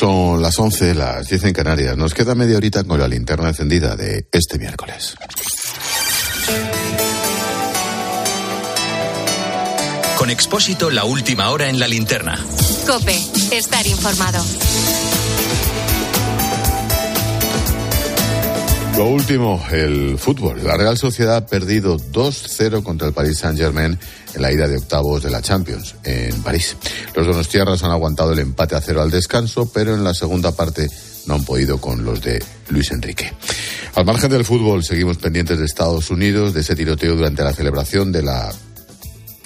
Son las 11, las 10 en Canarias. Nos queda media horita con la linterna encendida de este miércoles. Con Expósito, la última hora en la linterna. Cope, estar informado. Lo último, el fútbol. La Real Sociedad ha perdido 2-0 contra el Paris Saint-Germain en la ida de octavos de la Champions en París. Los donostiarras han aguantado el empate a cero al descanso, pero en la segunda parte no han podido con los de Luis Enrique. Al margen del fútbol, seguimos pendientes de Estados Unidos, de ese tiroteo durante la celebración de la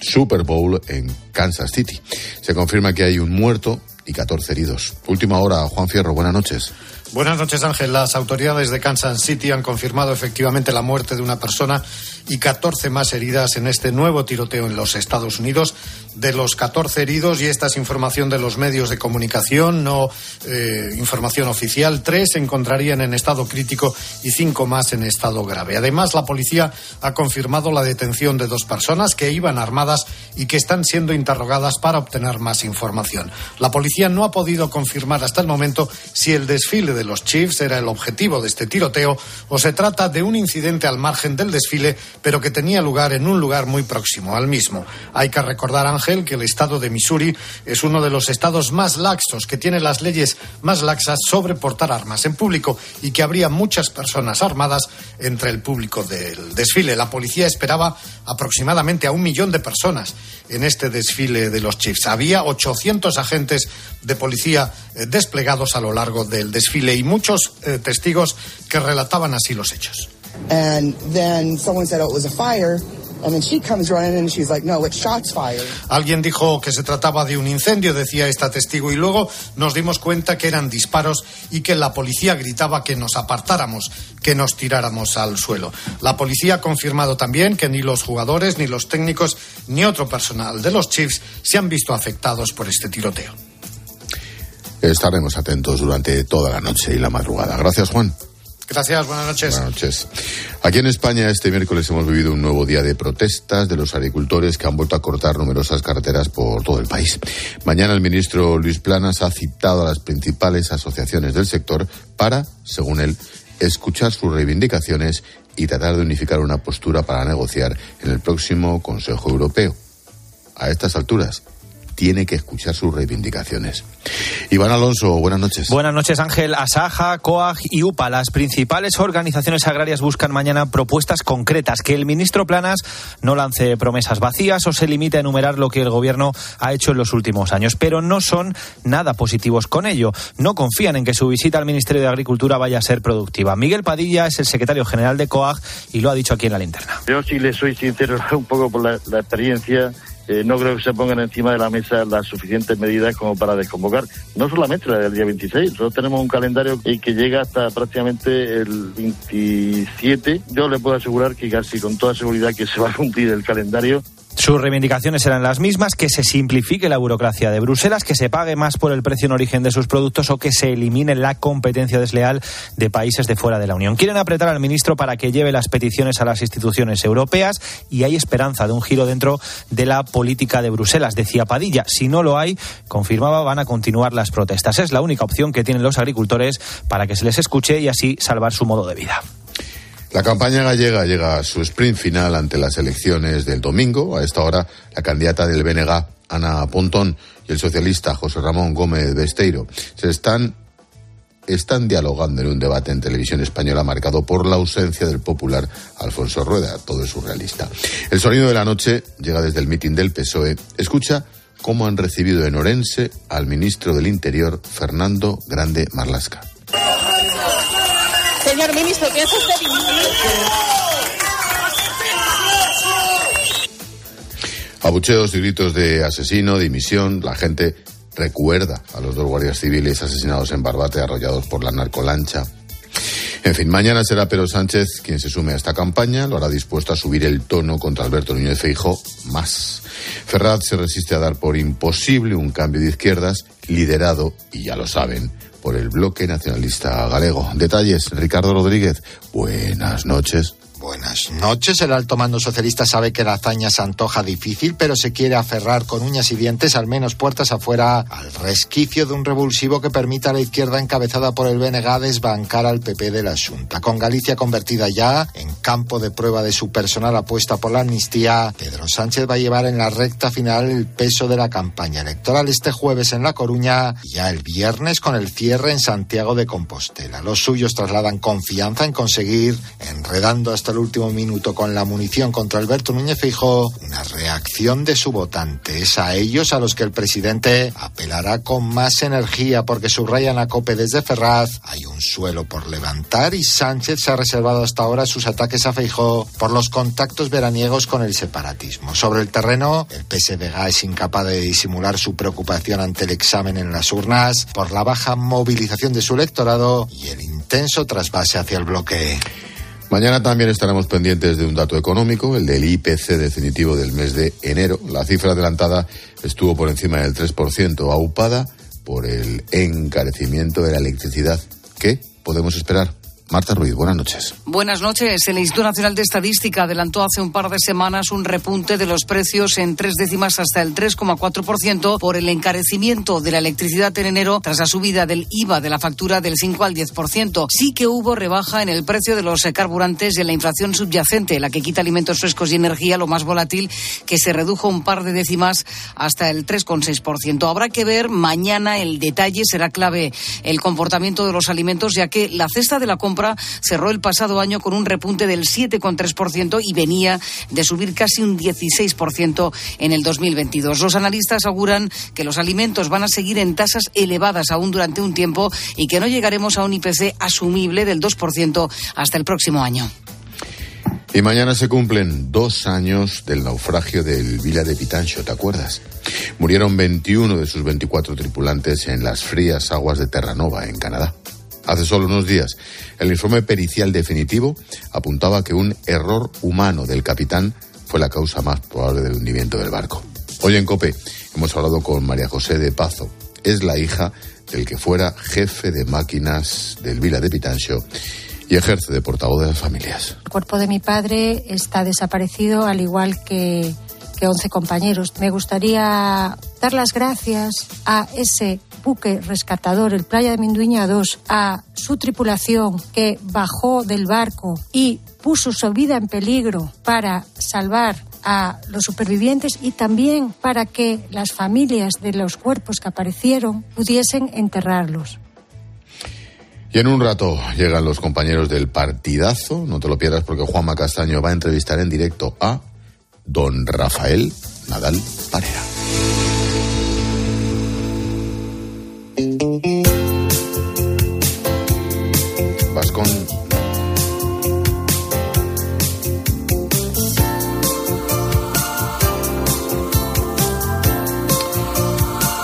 Super Bowl en Kansas City. Se confirma que hay un muerto y 14 heridos. Última hora, Juan Fierro, buenas noches. Buenas noches, Ángel. Las autoridades de Kansas City han confirmado efectivamente la muerte de una persona y 14 más heridas en este nuevo tiroteo en los Estados Unidos. De los 14 heridos, y esta es información de los medios de comunicación, no eh, información oficial, tres se encontrarían en estado crítico y cinco más en estado grave. Además, la policía ha confirmado la detención de dos personas que iban armadas y que están siendo interrogadas para obtener más información. La policía no ha podido confirmar hasta el momento si el desfile de los Chiefs era el objetivo de este tiroteo o se trata de un incidente al margen del desfile pero que tenía lugar en un lugar muy próximo al mismo. Hay que recordar, Ángel, que el estado de Missouri es uno de los estados más laxos, que tiene las leyes más laxas sobre portar armas en público y que habría muchas personas armadas entre el público del desfile. La policía esperaba aproximadamente a un millón de personas en este desfile de los Chiefs. Había 800 agentes de policía eh, desplegados a lo largo del desfile y muchos eh, testigos que relataban así los hechos. Alguien dijo que se trataba de un incendio, decía esta testigo, y luego nos dimos cuenta que eran disparos y que la policía gritaba que nos apartáramos, que nos tiráramos al suelo. La policía ha confirmado también que ni los jugadores, ni los técnicos, ni otro personal de los Chiefs se han visto afectados por este tiroteo. Estaremos atentos durante toda la noche y la madrugada. Gracias, Juan. Gracias, buenas noches. Buenas noches. Aquí en España este miércoles hemos vivido un nuevo día de protestas de los agricultores que han vuelto a cortar numerosas carreteras por todo el país. Mañana el ministro Luis Planas ha citado a las principales asociaciones del sector para, según él, escuchar sus reivindicaciones y tratar de unificar una postura para negociar en el próximo Consejo Europeo. A estas alturas, tiene que escuchar sus reivindicaciones. Iván Alonso, buenas noches. Buenas noches, Ángel. Asaja, COAG y UPA, las principales organizaciones agrarias buscan mañana propuestas concretas, que el ministro Planas no lance promesas vacías o se limite a enumerar lo que el gobierno ha hecho en los últimos años, pero no son nada positivos con ello. No confían en que su visita al Ministerio de Agricultura vaya a ser productiva. Miguel Padilla es el secretario general de COAG y lo ha dicho aquí en la linterna. Yo sí le soy sincero un poco por la, la experiencia eh, no creo que se pongan encima de la mesa las suficientes medidas como para desconvocar. No solamente la del día 26, nosotros tenemos un calendario que llega hasta prácticamente el 27. Yo le puedo asegurar que casi con toda seguridad que se va a cumplir el calendario sus reivindicaciones eran las mismas, que se simplifique la burocracia de Bruselas, que se pague más por el precio en origen de sus productos o que se elimine la competencia desleal de países de fuera de la Unión. Quieren apretar al ministro para que lleve las peticiones a las instituciones europeas y hay esperanza de un giro dentro de la política de Bruselas, decía Padilla. Si no lo hay, confirmaba, van a continuar las protestas. Es la única opción que tienen los agricultores para que se les escuche y así salvar su modo de vida. La campaña gallega llega a su sprint final ante las elecciones del domingo. A esta hora, la candidata del BNG, Ana Pontón, y el socialista José Ramón Gómez Besteiro se están están dialogando en un debate en televisión española marcado por la ausencia del popular Alfonso Rueda. Todo es surrealista. El sonido de la noche llega desde el mitin del PSOE. Escucha cómo han recibido en Orense al ministro del Interior, Fernando Grande Marlasca. Señor ministro, ¿piensa usted? Abucheos y gritos de asesino, dimisión. La gente recuerda a los dos guardias civiles asesinados en Barbate, arrollados por la narcolancha. En fin, mañana será Pedro Sánchez quien se sume a esta campaña. Lo hará dispuesto a subir el tono contra Alberto Núñez Feijo más. Ferrat se resiste a dar por imposible un cambio de izquierdas liderado, y ya lo saben, por el bloque nacionalista galego. Detalles, Ricardo Rodríguez. Buenas noches. Buenas noches. El alto mando socialista sabe que la hazaña se antoja difícil, pero se quiere aferrar con uñas y dientes, al menos puertas afuera, al resquicio de un revulsivo que permita a la izquierda encabezada por el BNG desbancar al PP de la Junta. Con Galicia convertida ya en campo de prueba de su personal apuesta por la amnistía, Pedro Sánchez va a llevar en la recta final el peso de la campaña electoral este jueves en La Coruña y ya el viernes con el cierre en Santiago de Compostela. Los suyos trasladan confianza en conseguir, enredando hasta el último minuto con la munición contra Alberto Núñez Fijo, una reacción de su votante. Es a ellos a los que el presidente apelará con más energía porque subrayan a COPE desde Ferraz. Hay un suelo por levantar y Sánchez se ha reservado hasta ahora sus ataques a Feijó por los contactos veraniegos con el separatismo. Sobre el terreno, el PSDG es incapaz de disimular su preocupación ante el examen en las urnas por la baja movilización de su electorado y el intenso trasvase hacia el bloque. Mañana también estaremos pendientes de un dato económico, el del IPC definitivo del mes de enero. La cifra adelantada estuvo por encima del 3%, aupada por el encarecimiento de la electricidad. ¿Qué podemos esperar? Marta Ruiz, buenas noches. Buenas noches. El Instituto Nacional de Estadística adelantó hace un par de semanas un repunte de los precios en tres décimas hasta el 3,4% por el encarecimiento de la electricidad en enero tras la subida del IVA de la factura del 5 al 10%. Sí que hubo rebaja en el precio de los carburantes y en la inflación subyacente, la que quita alimentos frescos y energía, lo más volátil, que se redujo un par de décimas hasta el 3,6%. Habrá que ver mañana el detalle, será clave el comportamiento de los alimentos, ya que la cesta de la compra cerró el pasado año con un repunte del 7,3% y venía de subir casi un 16% en el 2022. Los analistas aseguran que los alimentos van a seguir en tasas elevadas aún durante un tiempo y que no llegaremos a un IPC asumible del 2% hasta el próximo año. Y mañana se cumplen dos años del naufragio del Vila de Pitancho, ¿te acuerdas? Murieron 21 de sus 24 tripulantes en las frías aguas de Terranova, en Canadá. Hace solo unos días, el informe pericial definitivo apuntaba que un error humano del capitán fue la causa más probable del hundimiento del barco. Hoy en COPE hemos hablado con María José de Pazo. Es la hija del que fuera jefe de máquinas del Vila de Pitancho y ejerce de portavoz de las familias. El cuerpo de mi padre está desaparecido, al igual que, que 11 compañeros. Me gustaría dar las gracias a ese buque rescatador, el Playa de Minduña 2, a su tripulación que bajó del barco y puso su vida en peligro para salvar a los supervivientes y también para que las familias de los cuerpos que aparecieron pudiesen enterrarlos. Y en un rato llegan los compañeros del partidazo, no te lo pierdas porque Juanma Castaño va a entrevistar en directo a don Rafael Nadal Parera.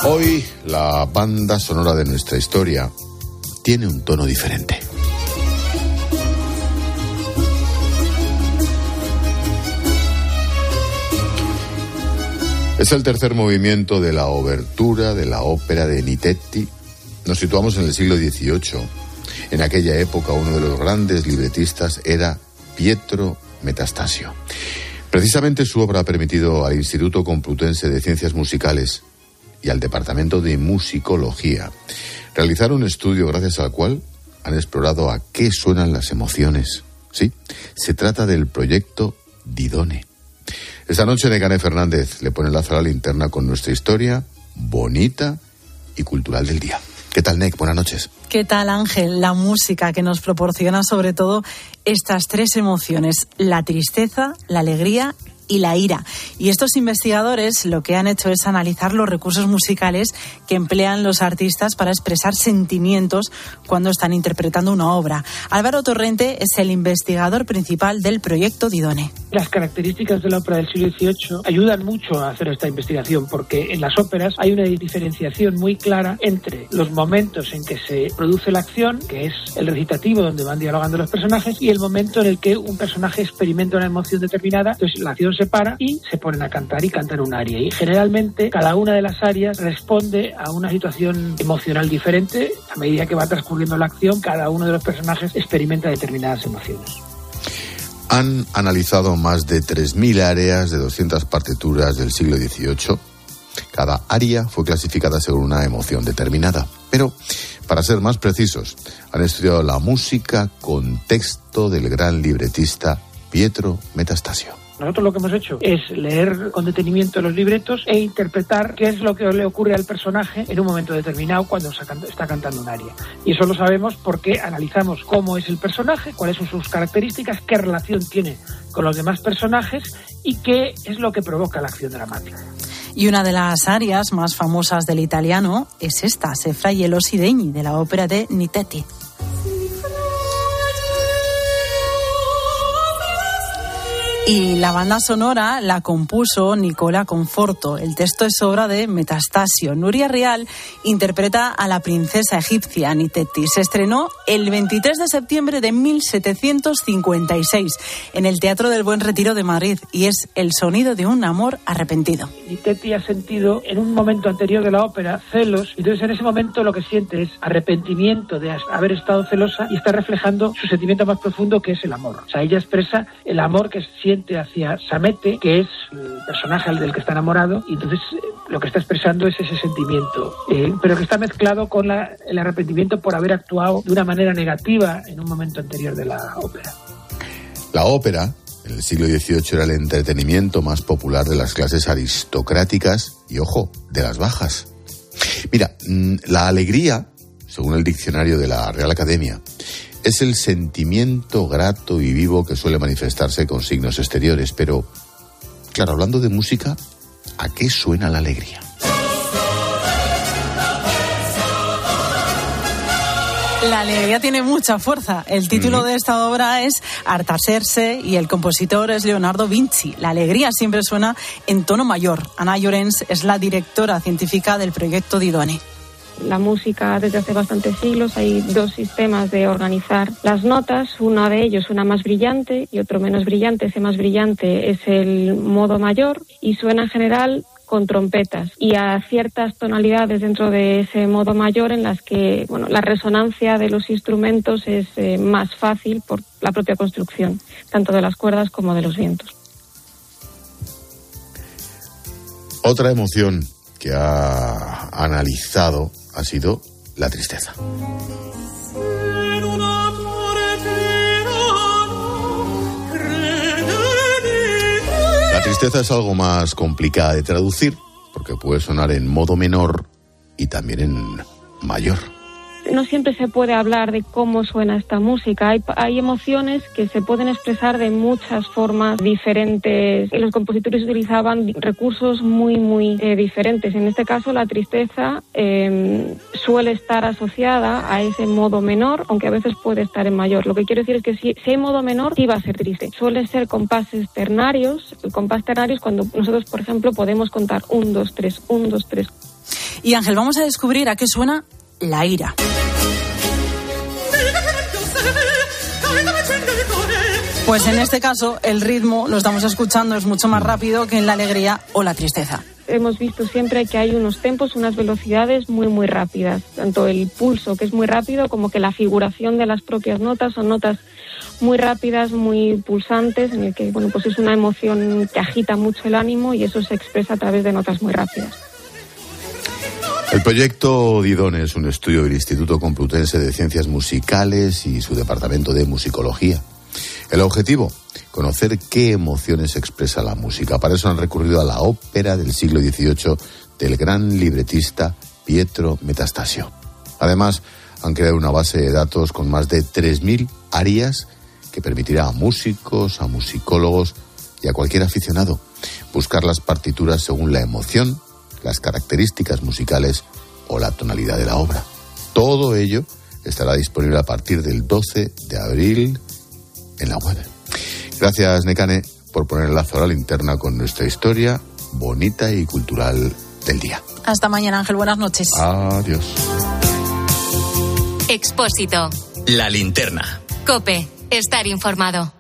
Hoy la banda sonora de nuestra historia tiene un tono diferente. Es el tercer movimiento de la obertura de la ópera de Nitetti. Nos situamos en el siglo XVIII. En aquella época uno de los grandes libretistas era Pietro Metastasio. Precisamente su obra ha permitido al Instituto Complutense de Ciencias Musicales y al Departamento de Musicología realizar un estudio gracias al cual han explorado a qué suenan las emociones. Sí, se trata del proyecto Didone. Esta noche Necane Fernández le pone la a la linterna con nuestra historia bonita y cultural del día. ¿Qué tal, Nec? Buenas noches. ¿Qué tal, Ángel? La música que nos proporciona sobre todo estas tres emociones, la tristeza, la alegría y la ira. Y estos investigadores lo que han hecho es analizar los recursos musicales que emplean los artistas para expresar sentimientos cuando están interpretando una obra. Álvaro Torrente es el investigador principal del proyecto Didone. Las características de la ópera del siglo XVIII ayudan mucho a hacer esta investigación porque en las óperas hay una diferenciación muy clara entre los momentos en que se produce la acción, que es el recitativo donde van dialogando los personajes, y el momento en el que un personaje experimenta una emoción determinada. Entonces la acción se para y se ponen a cantar y cantan un aria. Y generalmente cada una de las arias responde a una situación emocional diferente. A medida que va transcurriendo la acción, cada uno de los personajes experimenta determinadas emociones. Han analizado más de 3.000 áreas de 200 partituras del siglo XVIII. Cada área fue clasificada según una emoción determinada. Pero, para ser más precisos, han estudiado la música con texto del gran libretista Pietro Metastasio. Nosotros lo que hemos hecho es leer con detenimiento los libretos e interpretar qué es lo que le ocurre al personaje en un momento determinado cuando está cantando un aria. Y eso lo sabemos porque analizamos cómo es el personaje, cuáles son sus características, qué relación tiene con los demás personajes y qué es lo que provoca la acción dramática. Y una de las arias más famosas del italiano es esta, Se Fra Elosi Degni, de la ópera de Nitetti. Y la banda sonora la compuso Nicola Conforto. El texto es obra de Metastasio. Nuria Real interpreta a la princesa egipcia Niteti. Se estrenó el 23 de septiembre de 1756 en el Teatro del Buen Retiro de Madrid y es el sonido de un amor arrepentido. Niteti ha sentido en un momento anterior de la ópera celos, entonces en ese momento lo que siente es arrepentimiento de haber estado celosa y está reflejando su sentimiento más profundo que es el amor. O sea, ella expresa el amor que siente hacia Samete, que es el personaje del que está enamorado, y entonces eh, lo que está expresando es ese sentimiento, eh, pero que está mezclado con el arrepentimiento por haber actuado de una manera negativa en un momento anterior de la ópera. La ópera, en el siglo XVIII, era el entretenimiento más popular de las clases aristocráticas y, ojo, de las bajas. Mira, mm, la alegría, según el diccionario de la Real Academia, es el sentimiento grato y vivo que suele manifestarse con signos exteriores, pero, claro, hablando de música, ¿a qué suena la alegría? La alegría tiene mucha fuerza. El título de esta obra es Artaserse y el compositor es Leonardo Vinci. La alegría siempre suena en tono mayor. Ana Llorens es la directora científica del proyecto Didoni la música desde hace bastantes siglos. Hay dos sistemas de organizar las notas. Uno de ellos, una más brillante y otro menos brillante. Ese más brillante es el modo mayor y suena en general con trompetas y a ciertas tonalidades dentro de ese modo mayor en las que bueno, la resonancia de los instrumentos es eh, más fácil por la propia construcción, tanto de las cuerdas como de los vientos. Otra emoción que ha analizado ha sido la tristeza. La tristeza es algo más complicada de traducir porque puede sonar en modo menor y también en mayor no siempre se puede hablar de cómo suena esta música. Hay, emociones que se pueden expresar de muchas formas diferentes. Los compositores utilizaban recursos muy, muy eh, diferentes. En este caso, la tristeza em, suele estar asociada a ese modo menor, aunque a veces puede estar en mayor. Lo que quiero decir es que si, hay modo menor, sí va a ser triste. Suele ser compases ternarios. El compás cuando nosotros, por ejemplo, podemos contar un, dos, tres, un, dos, tres. Y Ángel, vamos a descubrir a qué suena la ira. Pues en este caso el ritmo, lo estamos escuchando, es mucho más rápido que en la alegría o la tristeza. Hemos visto siempre que hay unos tempos, unas velocidades muy, muy rápidas. Tanto el pulso, que es muy rápido, como que la figuración de las propias notas son notas muy rápidas, muy pulsantes, en el que bueno, pues es una emoción que agita mucho el ánimo y eso se expresa a través de notas muy rápidas. El proyecto Didone es un estudio del Instituto Complutense de Ciencias Musicales y su departamento de musicología. El objetivo, conocer qué emociones expresa la música. Para eso han recurrido a la ópera del siglo XVIII del gran libretista Pietro Metastasio. Además, han creado una base de datos con más de 3.000 arias que permitirá a músicos, a musicólogos y a cualquier aficionado buscar las partituras según la emoción las características musicales o la tonalidad de la obra. Todo ello estará disponible a partir del 12 de abril en la web. Gracias, Necane, por poner el lazo a la linterna con nuestra historia bonita y cultural del día. Hasta mañana, Ángel. Buenas noches. Adiós. Expósito. La linterna. Cope. Estar informado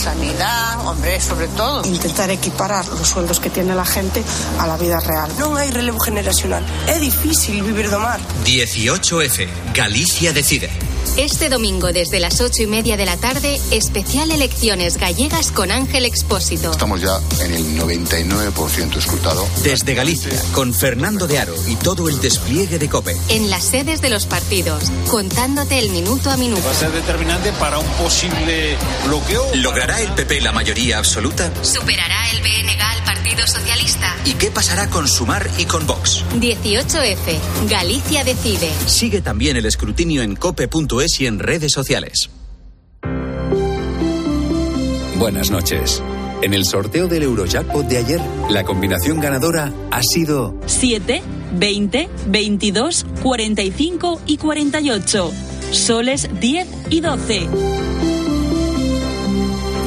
sanidad, hombre, sobre todo. Intentar equiparar los sueldos que tiene la gente a la vida real. No hay relevo generacional. Es difícil vivir de mar. 18F. Galicia decide. Este domingo desde las ocho y media de la tarde, especial elecciones gallegas con Ángel Expósito. Estamos ya en el 99% escrutado. Desde Galicia, con Fernando de Aro y todo el despliegue de COPE. En las sedes de los partidos, contándote el minuto a minuto. Va a ser determinante para un posible bloqueo. ¿Logrará el PP la mayoría absoluta? ¿Superará el BNG al Partido Socialista? ¿Y qué pasará con Sumar y con Vox? 18F. Galicia decide. Sigue también el escrutinio en cope.es y en redes sociales. Buenas noches. En el sorteo del Eurojackpot de ayer, la combinación ganadora ha sido 7, 20, 22, 45 y 48. Soles 10 y 12.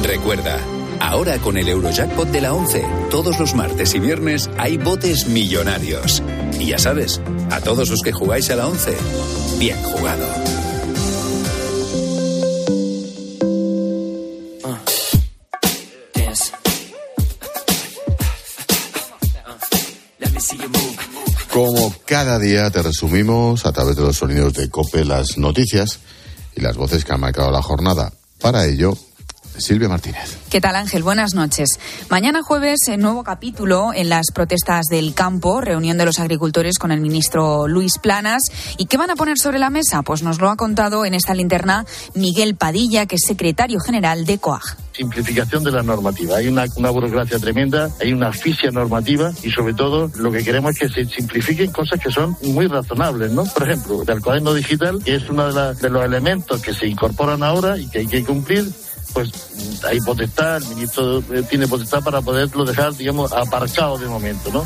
Recuerda, ahora con el Eurojackpot de la 11, todos los martes y viernes hay botes millonarios. Y ya sabes, a todos los que jugáis a la 11, bien jugado. Como cada día te resumimos a través de los sonidos de Cope las noticias y las voces que han marcado la jornada. Para ello, Silvia Martínez. ¿Qué tal Ángel? Buenas noches. Mañana jueves, nuevo capítulo en las protestas del campo, reunión de los agricultores con el ministro Luis Planas. ¿Y qué van a poner sobre la mesa? Pues nos lo ha contado en esta linterna Miguel Padilla, que es secretario general de COAG simplificación de la normativa. Hay una, una, burocracia tremenda, hay una asfixia normativa y sobre todo lo que queremos es que se simplifiquen cosas que son muy razonables, ¿no? Por ejemplo, el cuaderno digital, que es uno de, de los elementos que se incorporan ahora y que hay que cumplir, pues hay potestad, el ministro tiene potestad para poderlo dejar, digamos, aparcado de momento, ¿no?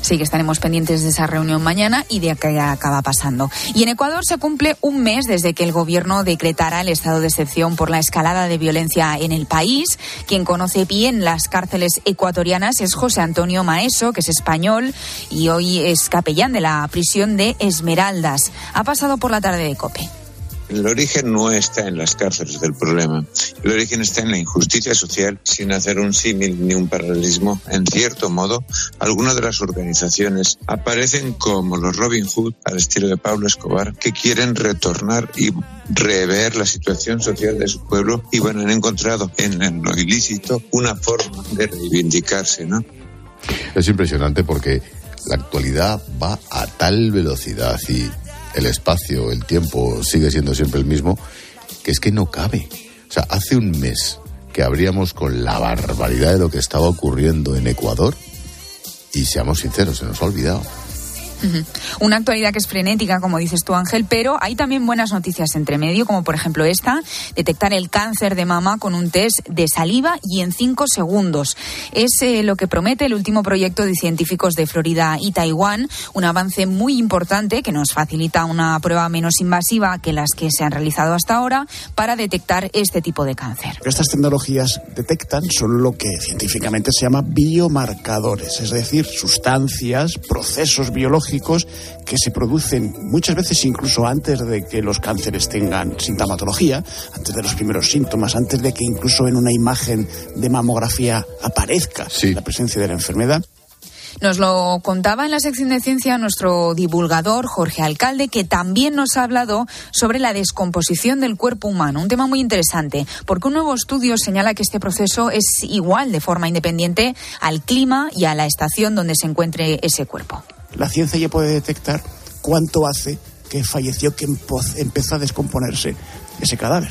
Sí, que estaremos pendientes de esa reunión mañana y de qué acaba pasando. Y en Ecuador se cumple un mes desde que el gobierno decretara el estado de excepción por la escalada de violencia en el país. Quien conoce bien las cárceles ecuatorianas es José Antonio Maeso, que es español y hoy es capellán de la prisión de Esmeraldas. Ha pasado por la tarde de COPE. El origen no está en las cárceles del problema. El origen está en la injusticia social, sin hacer un símil ni un paralelismo. En cierto modo, algunas de las organizaciones aparecen como los Robin Hood, al estilo de Pablo Escobar, que quieren retornar y rever la situación social de su pueblo y bueno, han encontrado en lo ilícito una forma de reivindicarse, ¿no? Es impresionante porque la actualidad va a tal velocidad y el espacio, el tiempo sigue siendo siempre el mismo, que es que no cabe. O sea, hace un mes que abríamos con la barbaridad de lo que estaba ocurriendo en Ecuador y seamos sinceros, se nos ha olvidado. Una actualidad que es frenética, como dices tú, Ángel, pero hay también buenas noticias entre medio, como por ejemplo esta, detectar el cáncer de mama con un test de saliva y en cinco segundos. Es eh, lo que promete el último proyecto de científicos de Florida y Taiwán, un avance muy importante que nos facilita una prueba menos invasiva que las que se han realizado hasta ahora para detectar este tipo de cáncer. Estas tecnologías detectan son lo que científicamente se llama biomarcadores, es decir, sustancias, procesos biológicos que se producen muchas veces incluso antes de que los cánceres tengan sintomatología, antes de los primeros síntomas, antes de que incluso en una imagen de mamografía aparezca la presencia de la enfermedad. Nos lo contaba en la sección de ciencia nuestro divulgador Jorge Alcalde, que también nos ha hablado sobre la descomposición del cuerpo humano, un tema muy interesante, porque un nuevo estudio señala que este proceso es igual de forma independiente al clima y a la estación donde se encuentre ese cuerpo la ciencia ya puede detectar cuánto hace que falleció, que empezó a descomponerse ese cadáver.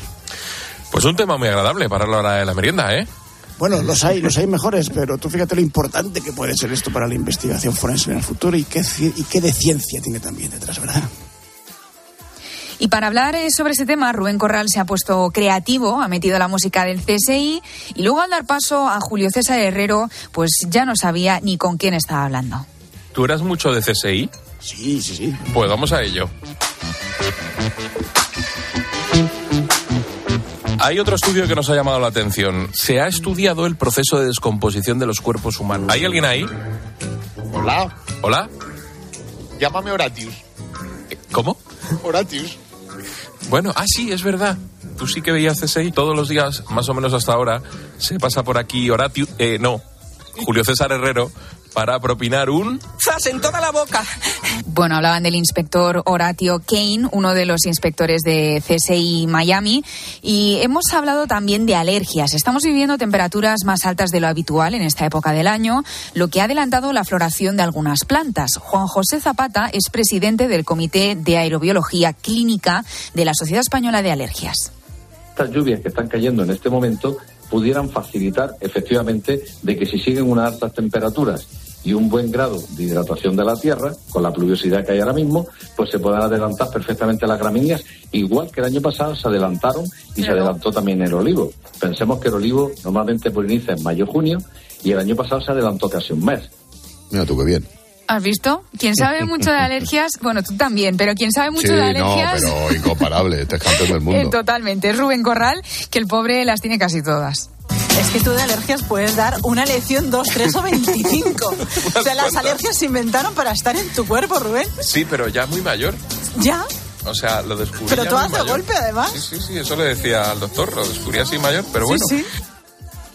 Pues un tema muy agradable para la hora de la merienda, ¿eh? Bueno, los hay, los hay mejores, pero tú fíjate lo importante que puede ser esto para la investigación forense en el futuro y qué, y qué de ciencia tiene también detrás, ¿verdad? Y para hablar eh, sobre ese tema, Rubén Corral se ha puesto creativo, ha metido la música del CSI y luego al dar paso a Julio César Herrero, pues ya no sabía ni con quién estaba hablando. ¿Tú eras mucho de CSI? Sí, sí, sí. Pues vamos a ello. Hay otro estudio que nos ha llamado la atención. Se ha estudiado el proceso de descomposición de los cuerpos humanos. ¿Hay alguien ahí? Hola. ¿Hola? Llámame Horatius. ¿Cómo? Horatius. Bueno, ah, sí, es verdad. Tú sí que veías CSI todos los días, más o menos hasta ahora. Se pasa por aquí Horatius. Eh, no, Julio César Herrero para propinar un... ¡Zas en toda la boca! Bueno, hablaban del inspector Horatio Kane, uno de los inspectores de CSI Miami, y hemos hablado también de alergias. Estamos viviendo temperaturas más altas de lo habitual en esta época del año, lo que ha adelantado la floración de algunas plantas. Juan José Zapata es presidente del Comité de Aerobiología Clínica de la Sociedad Española de Alergias. Estas lluvias que están cayendo en este momento pudieran facilitar efectivamente de que si siguen unas altas temperaturas y un buen grado de hidratación de la tierra, con la pluviosidad que hay ahora mismo, pues se puedan adelantar perfectamente las gramíneas, igual que el año pasado se adelantaron y se adelantó también el olivo. Pensemos que el olivo normalmente poliniza en mayo-junio y el año pasado se adelantó casi un mes. Mira tú qué bien. ¿Has visto? Quien sabe mucho de alergias, bueno, tú también, pero quien sabe mucho sí, de alergias. no, pero incomparable, este es campeón del mundo. totalmente. Es Rubén Corral, que el pobre las tiene casi todas. Es que tú de alergias puedes dar una lección, dos, tres o veinticinco. o sea, las alergias se inventaron para estar en tu cuerpo, Rubén. Sí, pero ya muy mayor. ¿Ya? O sea, lo descubrí. Pero tú haces golpe, además. Sí, sí, sí, eso le decía al doctor, lo descubrí así mayor, pero bueno. Sí, sí.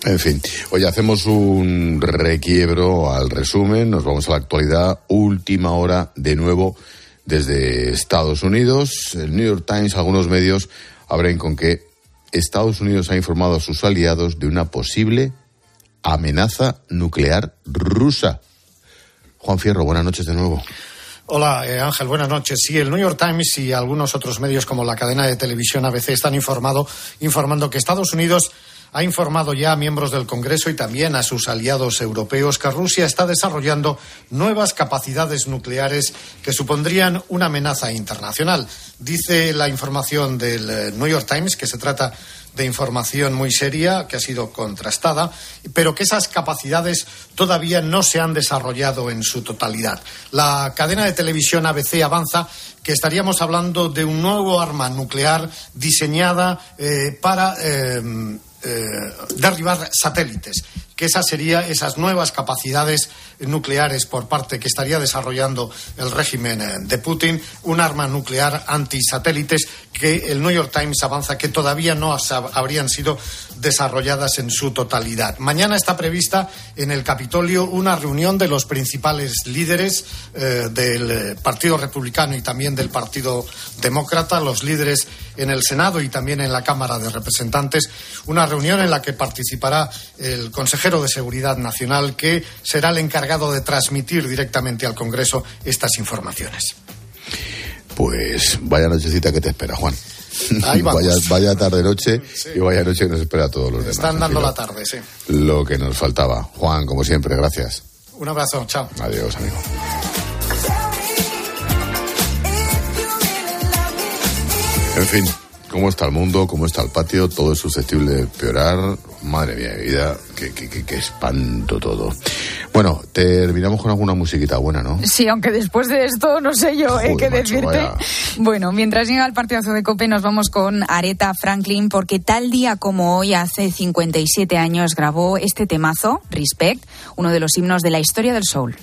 En fin, hoy hacemos un requiebro al resumen, nos vamos a la actualidad, última hora de nuevo desde Estados Unidos. El New York Times, algunos medios abren con que Estados Unidos ha informado a sus aliados de una posible amenaza nuclear rusa. Juan Fierro, buenas noches de nuevo. Hola, eh, Ángel, buenas noches. Sí, el New York Times y algunos otros medios como la cadena de televisión ABC están informado, informando que Estados Unidos ha informado ya a miembros del Congreso y también a sus aliados europeos que Rusia está desarrollando nuevas capacidades nucleares que supondrían una amenaza internacional. Dice la información del eh, New York Times que se trata de información muy seria que ha sido contrastada, pero que esas capacidades todavía no se han desarrollado en su totalidad. La cadena de televisión ABC avanza que estaríamos hablando de un nuevo arma nuclear diseñada eh, para eh, eh, derribar satélites que esas serían esas nuevas capacidades nucleares por parte que estaría desarrollando el régimen eh, de Putin, un arma nuclear antisatélites que el New York Times avanza que todavía no habrían sido desarrolladas en su totalidad. Mañana está prevista en el Capitolio una reunión de los principales líderes eh, del eh, Partido Republicano y también del Partido Demócrata, los líderes en el Senado y también en la Cámara de Representantes, una reunión en la que participará el consejero de Seguridad Nacional, que será el encargado de transmitir directamente al Congreso estas informaciones. Pues vaya nochecita que te espera, Juan. Ahí vamos. vaya, vaya tarde-noche y vaya noche que nos espera a todos los demás. Están dando la tarde, sí. Lo que nos faltaba. Juan, como siempre, gracias. Un abrazo, chao. Adiós, amigo. En fin, ¿cómo está el mundo? ¿Cómo está el patio? Todo es susceptible de empeorar. Madre mía, vida, qué, qué, qué- qué espanto todo. Bueno, terminamos con alguna musiquita buena, ¿no? Sí, aunque después de esto no sé yo ¿eh? Qué macho, decirte. vaya. Bueno, mientras llega el partidazo de Cope nos vamos con Aretha Franklin porque tal día como hoy, hace 57 años, grabó este temazo, Respect, uno de los himnos de la historia del soul.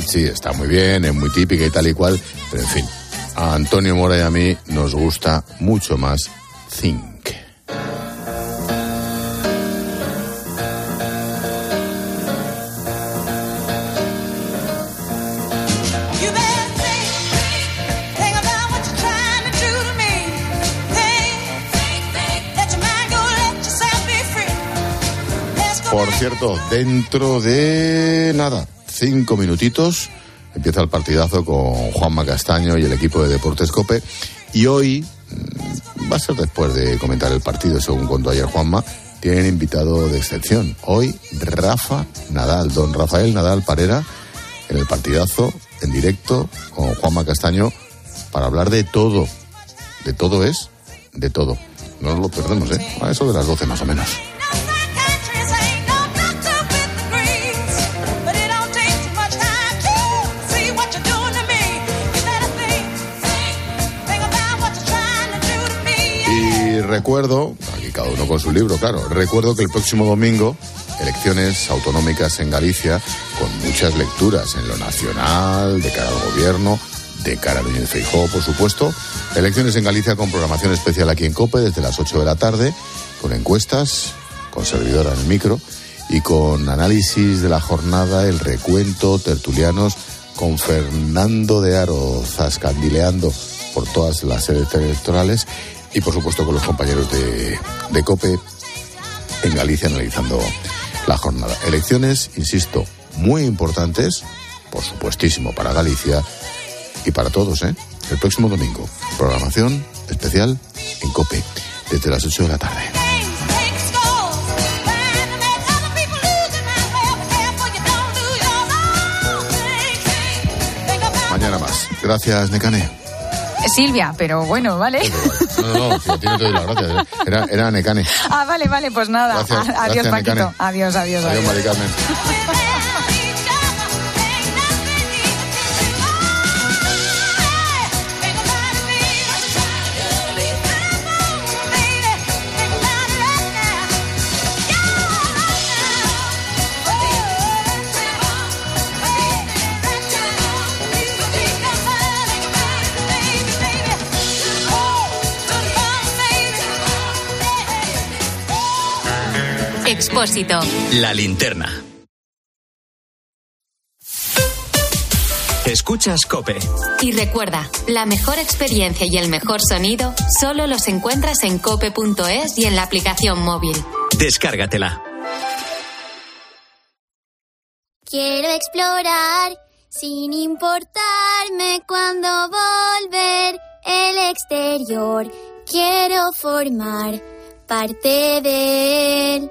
Sí está muy bien, es muy típica y tal y cual, pero en fin, a Antonio Mora y a mí nos gusta mucho más Think. Por cierto, dentro de nada, cinco minutitos, empieza el partidazo con Juanma Castaño y el equipo de Deportes Cope. Y hoy, mm, va a ser después de comentar el partido, según contó ayer Juanma, tienen invitado de excepción. Hoy, Rafa Nadal, don Rafael Nadal Parera, en el partidazo, en directo, con Juanma Castaño, para hablar de todo. De todo es, de todo. No nos lo perdemos, ¿eh? A eso de las 12 más o menos. Recuerdo, aquí cada uno con su libro, claro, recuerdo que el próximo domingo, elecciones autonómicas en Galicia, con muchas lecturas en lo nacional, de cara al gobierno, de cara a Núñez Feijóo, por supuesto. Elecciones en Galicia con programación especial aquí en COPE desde las 8 de la tarde, con encuestas, con servidora en micro y con análisis de la jornada, el recuento, tertulianos, con Fernando de Aro zascandileando por todas las sedes electorales y por supuesto con los compañeros de, de COPE en Galicia analizando la jornada. Elecciones, insisto, muy importantes, por supuestísimo para Galicia y para todos, ¿eh? El próximo domingo, programación especial en COPE, desde las 8 de la tarde. Mañana más. Gracias, Necane. Silvia, pero bueno, vale. No, no, no, si a ti no te doy las gracias. ¿eh? Era, era Necane. Ah, vale, vale, pues nada. Gracias, adiós, gracias, Paquito. Necane. Adiós, adiós, Adiós, adiós. Mari Carmen. Expósito. La linterna. Escuchas Cope. Y recuerda, la mejor experiencia y el mejor sonido solo los encuentras en cope.es y en la aplicación móvil. Descárgatela. Quiero explorar sin importarme cuando volver el exterior. Quiero formar parte de él.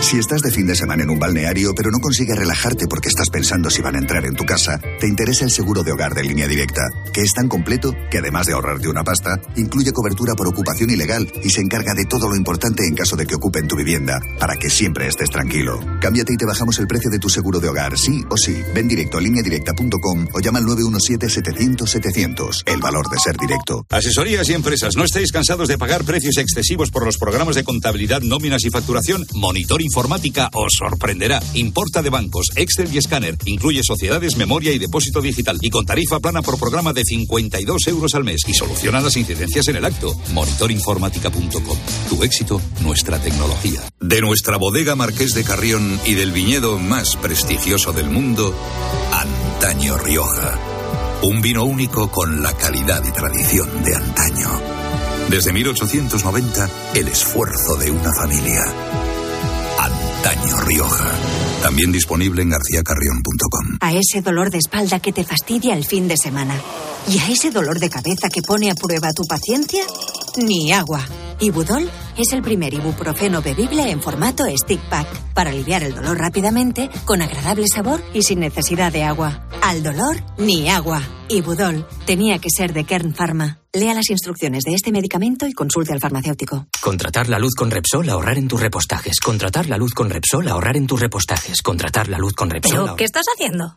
Si estás de fin de semana en un balneario pero no consigues relajarte porque estás pensando si van a entrar en tu casa, te interesa el seguro de hogar de línea directa, que es tan completo que además de ahorrarte una pasta, incluye cobertura por ocupación ilegal y se encarga de todo lo importante en caso de que ocupen tu vivienda, para que siempre estés tranquilo. Cámbiate y te bajamos el precio de tu seguro de hogar, sí o sí. Ven directo a lineadirecta.com o llama al 917-700-700. El valor de ser directo. Asesorías y empresas, ¿no estáis cansados de pagar precios excesivos por los programas de contabilidad, nóminas y facturación? Monitor Informática os sorprenderá. Importa de bancos, Excel y escáner. Incluye sociedades, memoria y depósito digital. Y con tarifa plana por programa de 52 euros al mes. Y soluciona las incidencias en el acto. Monitorinformática.com. Tu éxito, nuestra tecnología. De nuestra bodega Marqués de Carrión y del viñedo más prestigioso del mundo, Antaño Rioja. Un vino único con la calidad y tradición de antaño. Desde 1890, el esfuerzo de una familia. Antaño Rioja. También disponible en garcíacarrión.com. A ese dolor de espalda que te fastidia el fin de semana. Y a ese dolor de cabeza que pone a prueba tu paciencia, ni agua. Ibudol es el primer ibuprofeno bebible en formato stick pack para aliviar el dolor rápidamente, con agradable sabor y sin necesidad de agua. Al dolor, ni agua. Ibudol tenía que ser de Kern Pharma. Lea las instrucciones de este medicamento y consulte al farmacéutico. Contratar la luz con Repsol, ahorrar en tus repostajes. Contratar la luz con Repsol, ahorrar en tus repostajes. Contratar la luz con Repsol. ¿Pero ahor- qué estás haciendo?